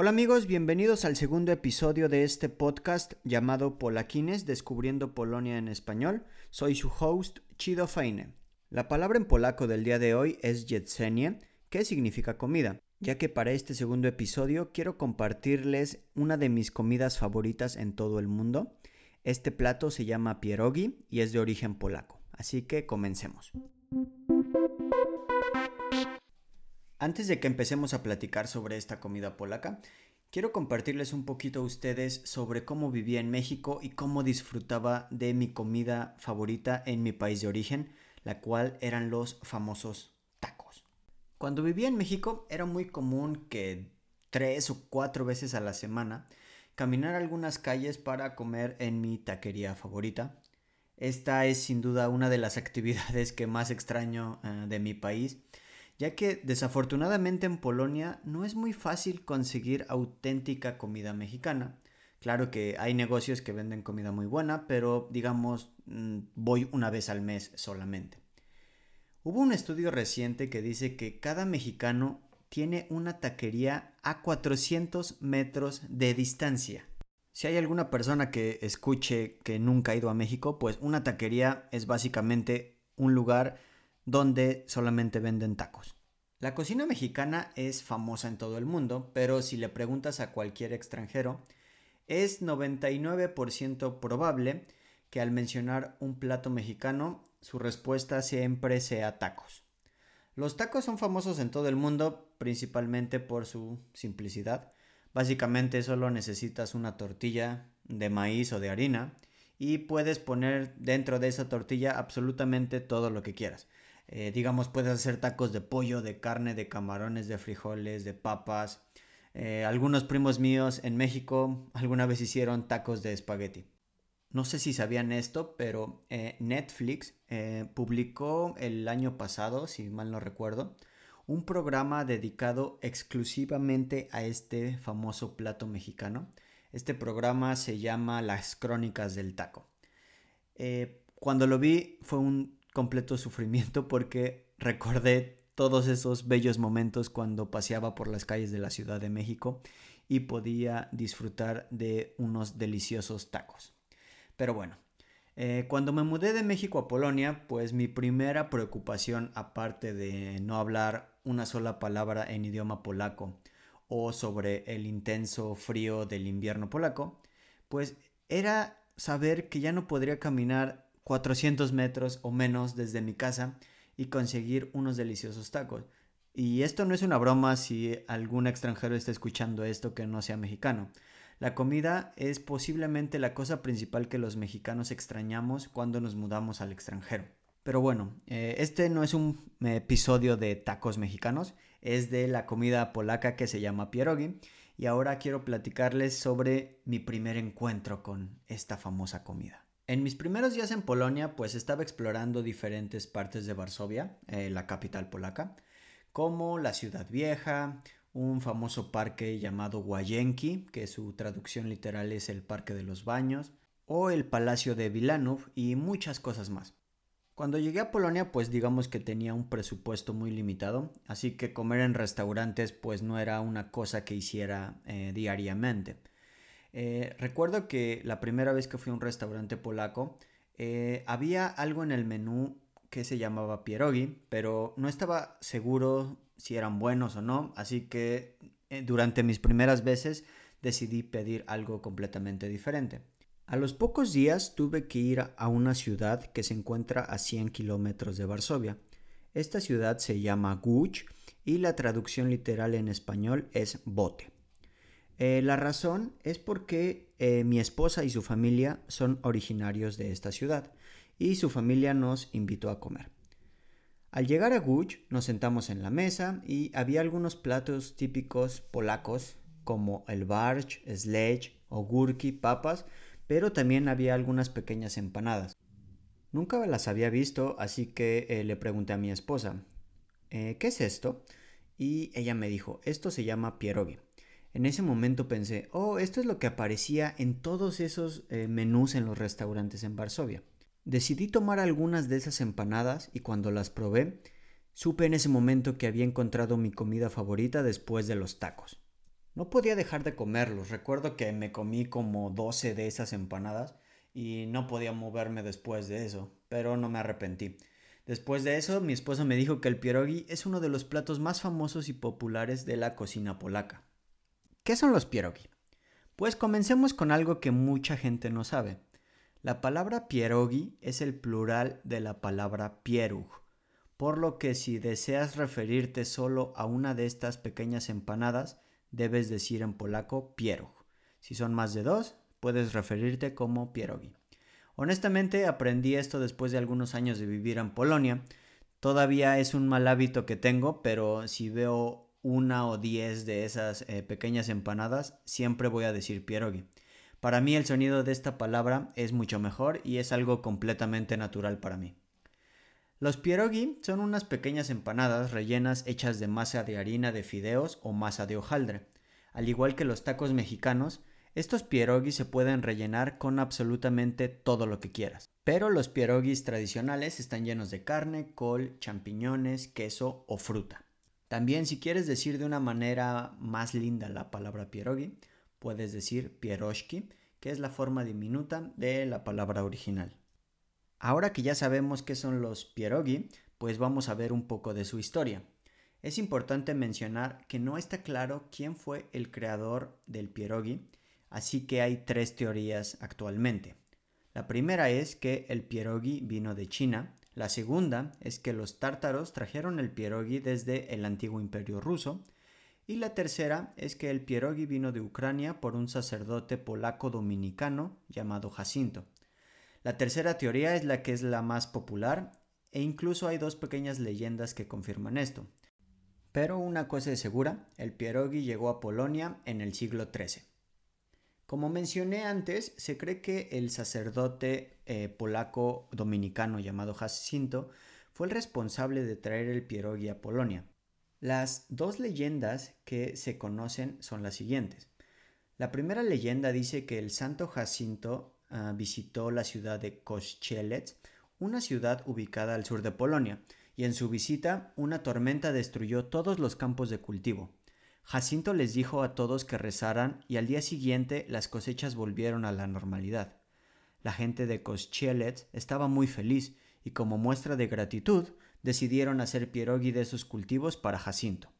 Hola amigos, bienvenidos al segundo episodio de este podcast llamado Polaquines, Descubriendo Polonia en Español. Soy su host, Chido Feine. La palabra en polaco del día de hoy es jedzenie, que significa comida, ya que para este segundo episodio quiero compartirles una de mis comidas favoritas en todo el mundo. Este plato se llama pierogi y es de origen polaco, así que comencemos. Antes de que empecemos a platicar sobre esta comida polaca, quiero compartirles un poquito a ustedes sobre cómo vivía en México y cómo disfrutaba de mi comida favorita en mi país de origen, la cual eran los famosos tacos. Cuando vivía en México era muy común que tres o cuatro veces a la semana caminar algunas calles para comer en mi taquería favorita. Esta es sin duda una de las actividades que más extraño eh, de mi país ya que desafortunadamente en Polonia no es muy fácil conseguir auténtica comida mexicana. Claro que hay negocios que venden comida muy buena, pero digamos mm, voy una vez al mes solamente. Hubo un estudio reciente que dice que cada mexicano tiene una taquería a 400 metros de distancia. Si hay alguna persona que escuche que nunca ha ido a México, pues una taquería es básicamente un lugar donde solamente venden tacos. La cocina mexicana es famosa en todo el mundo, pero si le preguntas a cualquier extranjero, es 99% probable que al mencionar un plato mexicano, su respuesta siempre sea tacos. Los tacos son famosos en todo el mundo, principalmente por su simplicidad. Básicamente solo necesitas una tortilla de maíz o de harina y puedes poner dentro de esa tortilla absolutamente todo lo que quieras. Eh, digamos, puedes hacer tacos de pollo, de carne, de camarones, de frijoles, de papas. Eh, algunos primos míos en México alguna vez hicieron tacos de espagueti. No sé si sabían esto, pero eh, Netflix publicó el año pasado, si mal no recuerdo, un programa dedicado exclusivamente a este famoso plato mexicano. Este programa se llama Las Crónicas del Taco. cuando lo vi fue un completo sufrimiento porque recordé todos esos bellos momentos cuando paseaba por las calles de la Ciudad de México y podía disfrutar de unos deliciosos tacos. Pero bueno, eh, cuando me mudé de México a Polonia, pues mi primera preocupación, aparte de no hablar una sola palabra en idioma polaco o sobre el intenso frío del invierno polaco, pues era saber que ya no podría caminar 400 metros o menos desde mi casa y conseguir unos deliciosos tacos. Y esto no es una broma si algún extranjero está escuchando esto que no sea mexicano. La comida es posiblemente la cosa principal que los mexicanos extrañamos cuando nos mudamos al extranjero. Pero bueno, eh, este no es un episodio de tacos mexicanos, es de la comida polaca que se llama pierogi. Y ahora quiero platicarles sobre mi primer encuentro con esta famosa comida. En mis primeros días en Polonia, pues estaba explorando diferentes partes de Varsovia, eh, la capital polaca, como la ciudad vieja, un famoso parque llamado Łazienki, que su traducción literal es el Parque de los Baños, o el Palacio de Wilanów y muchas cosas más. Cuando llegué a Polonia, pues digamos que tenía un presupuesto muy limitado, así que comer en restaurantes pues no era una cosa que hiciera eh, diariamente. Eh, recuerdo que la primera vez que fui a un restaurante polaco, eh, había algo en el menú que se llamaba pierogi, pero no estaba seguro si eran buenos o no, así que eh, durante mis primeras veces decidí pedir algo completamente diferente. A los pocos días tuve que ir a una ciudad que se encuentra a 100 kilómetros de Varsovia. Esta ciudad se llama Guch y la traducción literal en español es bote. Eh, la razón es porque eh, mi esposa y su familia son originarios de esta ciudad y su familia nos invitó a comer. Al llegar a Guch nos sentamos en la mesa y había algunos platos típicos polacos como el barch, sledge, ogurki, papas, pero también había algunas pequeñas empanadas. Nunca las había visto, así que eh, le pregunté a mi esposa, ¿qué es esto? Y ella me dijo, esto se llama pierogi. En ese momento pensé, oh, esto es lo que aparecía en todos esos eh, menús en los restaurantes en Varsovia. Decidí tomar algunas de esas empanadas y cuando las probé, supe en ese momento que había encontrado mi comida favorita después de los tacos. No podía dejar de comerlos. Recuerdo que me comí como 12 de esas empanadas y no podía moverme después de eso, pero no me arrepentí. Después de eso, mi esposa me dijo que el pierogi es uno de los platos más famosos y populares de la cocina polaca. ¿Qué son los pierogi? Pues comencemos con algo que mucha gente no sabe. La palabra pierogi es el plural de la palabra pierug, por lo que si deseas referirte solo a una de estas pequeñas empanadas, debes decir en polaco pierog. Si son más de dos, puedes referirte como pierogi. Honestamente aprendí esto después de algunos años de vivir en Polonia. Todavía es un mal hábito que tengo, pero si veo una o diez de esas eh, pequeñas empanadas, siempre voy a decir pierogi. Para mí el sonido de esta palabra es mucho mejor y es algo completamente natural para mí. Los pierogi son unas pequeñas empanadas rellenas hechas de masa de harina de fideos o masa de hojaldre. Al igual que los tacos mexicanos, estos pierogi se pueden rellenar con absolutamente todo lo que quieras. Pero los pierogis tradicionales están llenos de carne, col, champiñones, queso o fruta. También si quieres decir de una manera más linda la palabra pierogi, puedes decir pieroshki, que es la forma diminuta de la palabra original. Ahora que ya sabemos qué son los pierogi, pues vamos a ver un poco de su historia. Es importante mencionar que no está claro quién fue el creador del pierogi, así que hay tres teorías actualmente. La primera es que el pierogi vino de China, la segunda es que los tártaros trajeron el pierogi desde el antiguo imperio ruso, y la tercera es que el pierogi vino de Ucrania por un sacerdote polaco dominicano llamado Jacinto. La tercera teoría es la que es la más popular e incluso hay dos pequeñas leyendas que confirman esto. Pero una cosa es segura, el pierogi llegó a Polonia en el siglo XIII. Como mencioné antes, se cree que el sacerdote eh, polaco dominicano llamado Jacinto fue el responsable de traer el pierogi a Polonia. Las dos leyendas que se conocen son las siguientes. La primera leyenda dice que el santo Jacinto Ah, visitó la ciudad de Kościelec, una ciudad ubicada al sur de Polonia, y en su visita una tormenta destruyó todos los campos de cultivo. Jacinto les dijo a todos que rezaran y al día siguiente las cosechas volvieron a la normalidad. La gente de Kościelec estaba muy feliz y como muestra de gratitud decidieron hacer pierogi de sus cultivos para Jacinto.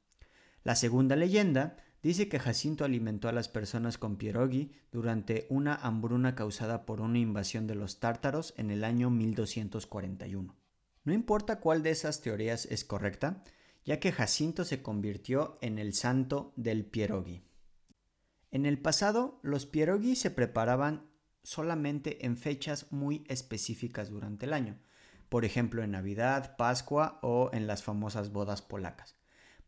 La segunda leyenda dice que Jacinto alimentó a las personas con pierogi durante una hambruna causada por una invasión de los tártaros en el año 1241. No importa cuál de esas teorías es correcta, ya que Jacinto se convirtió en el santo del pierogi. En el pasado, los pierogi se preparaban solamente en fechas muy específicas durante el año, por ejemplo en Navidad, Pascua o en las famosas bodas polacas.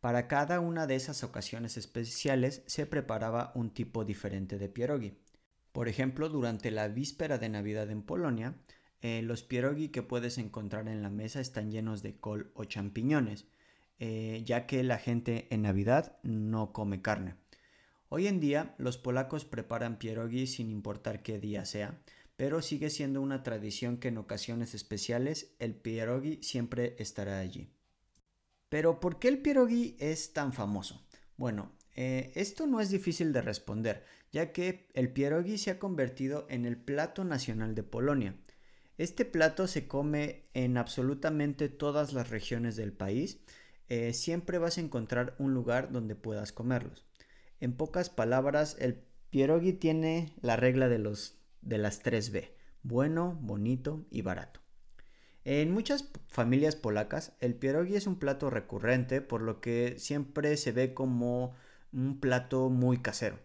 Para cada una de esas ocasiones especiales se preparaba un tipo diferente de pierogi. Por ejemplo, durante la víspera de Navidad en Polonia, eh, los pierogi que puedes encontrar en la mesa están llenos de col o champiñones, eh, ya que la gente en Navidad no come carne. Hoy en día los polacos preparan pierogi sin importar qué día sea, pero sigue siendo una tradición que en ocasiones especiales el pierogi siempre estará allí. Pero ¿por qué el pierogi es tan famoso? Bueno, eh, esto no es difícil de responder, ya que el pierogi se ha convertido en el plato nacional de Polonia. Este plato se come en absolutamente todas las regiones del país. Eh, siempre vas a encontrar un lugar donde puedas comerlos. En pocas palabras, el pierogi tiene la regla de, los, de las 3B, bueno, bonito y barato. En muchas familias polacas, el pierogi es un plato recurrente, por lo que siempre se ve como un plato muy casero.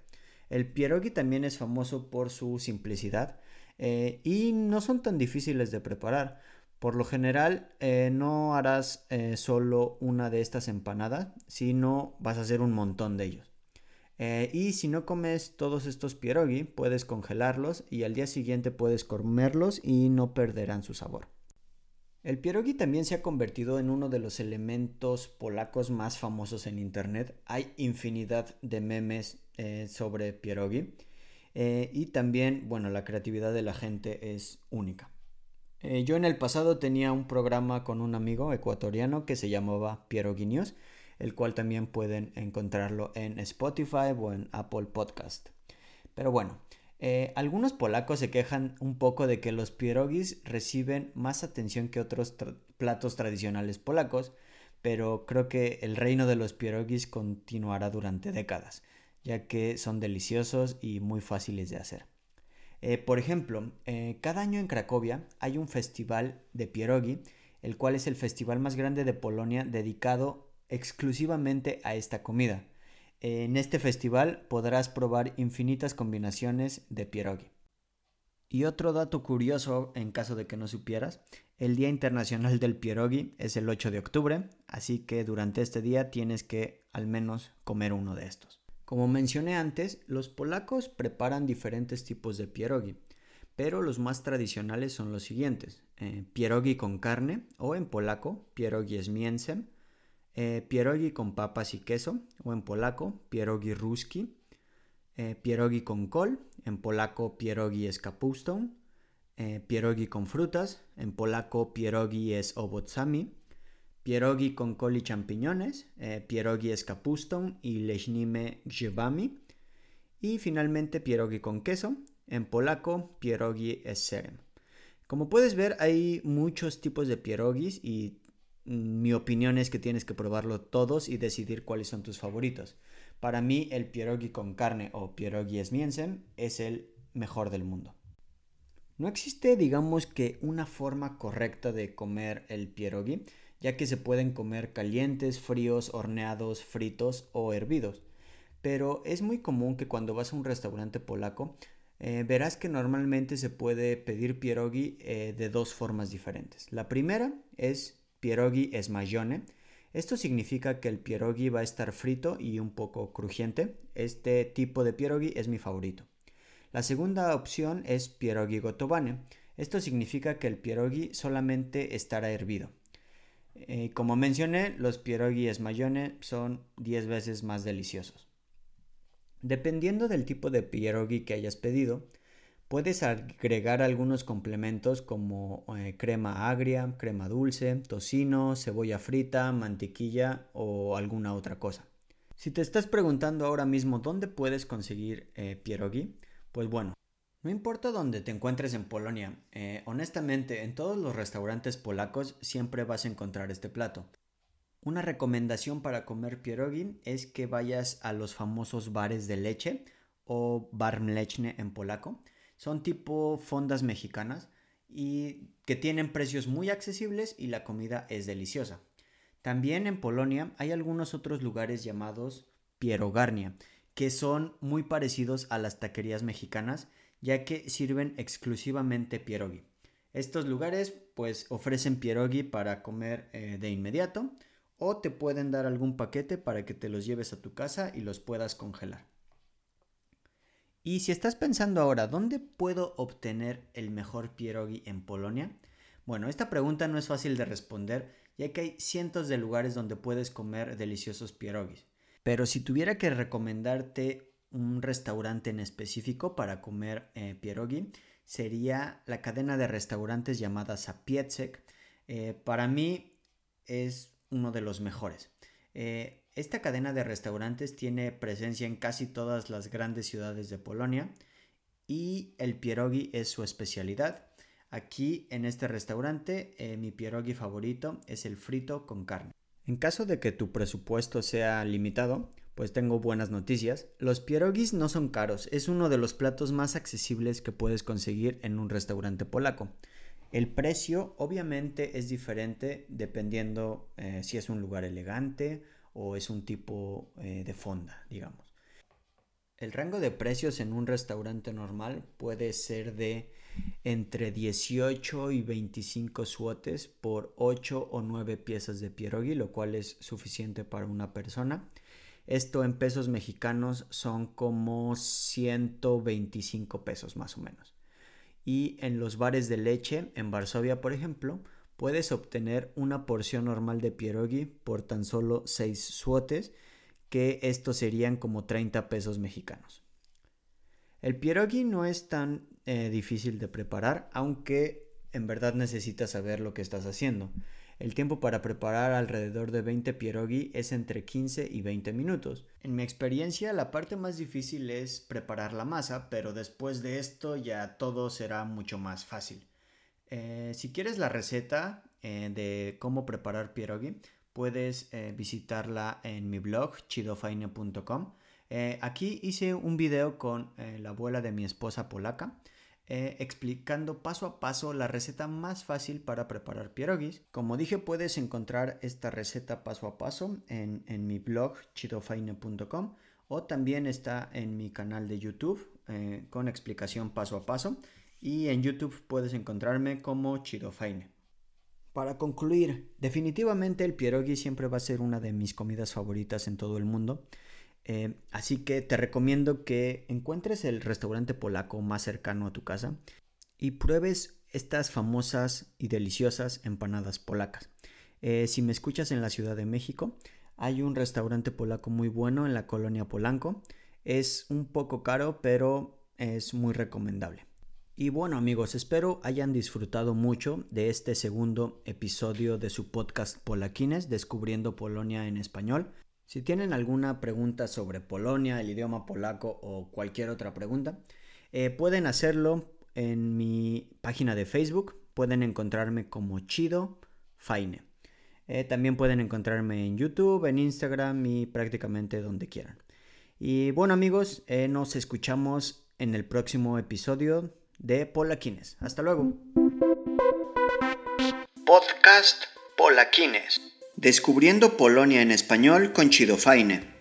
El pierogi también es famoso por su simplicidad eh, y no son tan difíciles de preparar. Por lo general, eh, no harás eh, solo una de estas empanadas, sino vas a hacer un montón de ellos. Eh, y si no comes todos estos pierogi, puedes congelarlos y al día siguiente puedes comerlos y no perderán su sabor. El pierogi también se ha convertido en uno de los elementos polacos más famosos en internet. Hay infinidad de memes sobre pierogi. Y también, bueno, la creatividad de la gente es única. Yo en el pasado tenía un programa con un amigo ecuatoriano que se llamaba News el cual también pueden encontrarlo en Spotify o en Apple Podcast. Pero bueno, eh, algunos polacos se quejan un poco de que los pierogis reciben más atención que otros platos tradicionales polacos, pero creo que el reino de los pierogis continuará durante décadas, ya que son deliciosos y muy fáciles de hacer. Eh, por ejemplo, eh, cada año en Cracovia hay un festival de pierogi, el cual es el festival más grande de Polonia dedicado exclusivamente a esta comida. En este festival podrás probar infinitas combinaciones de pierogi. Y otro dato curioso, en caso de que no supieras, el Día Internacional del Pierogi es el 8 de octubre, así que durante este día tienes que al menos comer uno de estos. Como mencioné antes, los polacos preparan diferentes tipos de pierogi, pero los más tradicionales son los siguientes: eh, pierogi con carne o en polaco pierogi z eh, pierogi con papas y queso, o en polaco, pierogi ruski, eh, pierogi con col, en polaco, pierogi es kapustą, pierogi con frutas, en polaco, pierogi es owoczami, pierogi con col y champiñones, pierogi es kapustą y leśnime grzybami, y finalmente pierogi con queso, en polaco, pierogi es serem. Como puedes ver, hay muchos tipos de pierogis y mi opinión es que tienes que probarlo todos y decidir cuáles son tus favoritos. Para mí el pierogi con carne o pierogi esmiensen es el mejor del mundo. No existe, digamos que, una forma correcta de comer el pierogi, ya que se pueden comer calientes, fríos, horneados, fritos o hervidos. Pero es muy común que cuando vas a un restaurante polaco eh, verás que normalmente se puede pedir pierogi eh, de dos formas diferentes. La primera es pierogi mayone. Esto significa que el pierogi va a estar frito y un poco crujiente. Este tipo de pierogi es mi favorito. La segunda opción es pierogi gotovane. Esto significa que el pierogi solamente estará hervido. Eh, como mencioné, los pierogi mayone son 10 veces más deliciosos. Dependiendo del tipo de pierogi que hayas pedido, Puedes agregar algunos complementos como eh, crema agria, crema dulce, tocino, cebolla frita, mantequilla o alguna otra cosa. Si te estás preguntando ahora mismo dónde puedes conseguir eh, pierogi, pues bueno, no importa dónde te encuentres en Polonia, eh, honestamente en todos los restaurantes polacos siempre vas a encontrar este plato. Una recomendación para comer pierogi es que vayas a los famosos bares de leche o bar mleczny en polaco son tipo fondas mexicanas y que tienen precios muy accesibles y la comida es deliciosa. También en Polonia hay algunos otros lugares llamados Pierogarnia, que son muy parecidos a las taquerías mexicanas, ya que sirven exclusivamente pierogi. Estos lugares pues ofrecen pierogi para comer eh, de inmediato o te pueden dar algún paquete para que te los lleves a tu casa y los puedas congelar. Y si estás pensando ahora, ¿dónde puedo obtener el mejor pierogi en Polonia? Bueno, esta pregunta no es fácil de responder, ya que hay cientos de lugares donde puedes comer deliciosos pierogis. Pero si tuviera que recomendarte un restaurante en específico para comer eh, pierogi, sería la cadena de restaurantes llamada Sapiecek. Eh, para mí es uno de los mejores. Eh, esta cadena de restaurantes tiene presencia en casi todas las grandes ciudades de Polonia y el pierogi es su especialidad. Aquí en este restaurante eh, mi pierogi favorito es el frito con carne. En caso de que tu presupuesto sea limitado, pues tengo buenas noticias. Los pierogis no son caros, es uno de los platos más accesibles que puedes conseguir en un restaurante polaco. El precio obviamente es diferente dependiendo eh, si es un lugar elegante o es un tipo eh, de fonda, digamos. El rango de precios en un restaurante normal puede ser de entre 18 y 25 suotes por 8 o 9 piezas de pierogi, lo cual es suficiente para una persona. Esto en pesos mexicanos son como 125 pesos más o menos. Y en los bares de leche, en Varsovia por ejemplo, puedes obtener una porción normal de pierogi por tan solo 6 suotes, que estos serían como 30 pesos mexicanos. El pierogi no es tan eh, difícil de preparar, aunque en verdad necesitas saber lo que estás haciendo. El tiempo para preparar alrededor de 20 pierogi es entre 15 y 20 minutos. En mi experiencia, la parte más difícil es preparar la masa, pero después de esto ya todo será mucho más fácil. Eh, si quieres la receta eh, de cómo preparar pierogi, puedes eh, visitarla en mi blog chidofaine.com. aquí hice un video con la abuela de mi esposa polaca eh, explicando paso a paso la receta más fácil para preparar pierogis. Como dije, puedes encontrar esta receta paso a paso en, mi blog chidofaine.com o también está en mi canal de YouTube eh, con explicación paso a paso y en YouTube puedes encontrarme como Chidofaine. Para concluir, definitivamente el pierogi siempre va a ser una de mis comidas favoritas en todo el mundo. Eh, así que te recomiendo que encuentres el restaurante polaco más cercano a tu casa y pruebes estas famosas y deliciosas empanadas polacas. Eh, si me escuchas en la Ciudad de México, hay un restaurante polaco muy bueno en la colonia Polanco. Es un poco caro, pero es muy recomendable. Y bueno amigos, espero hayan disfrutado mucho de este segundo episodio de su podcast Polaquines, Descubriendo Polonia en Español. Si tienen alguna pregunta sobre Polonia, el idioma polaco o cualquier otra pregunta, eh, pueden hacerlo en mi página de Facebook. Pueden encontrarme como Chido Faine. Eh, también pueden encontrarme en YouTube, en Instagram y prácticamente donde quieran. Y bueno amigos, eh, nos escuchamos en el próximo episodio de Polaquines. Hasta luego. Podcast Polaquines. Descubriendo Polonia en español con Chido Faine.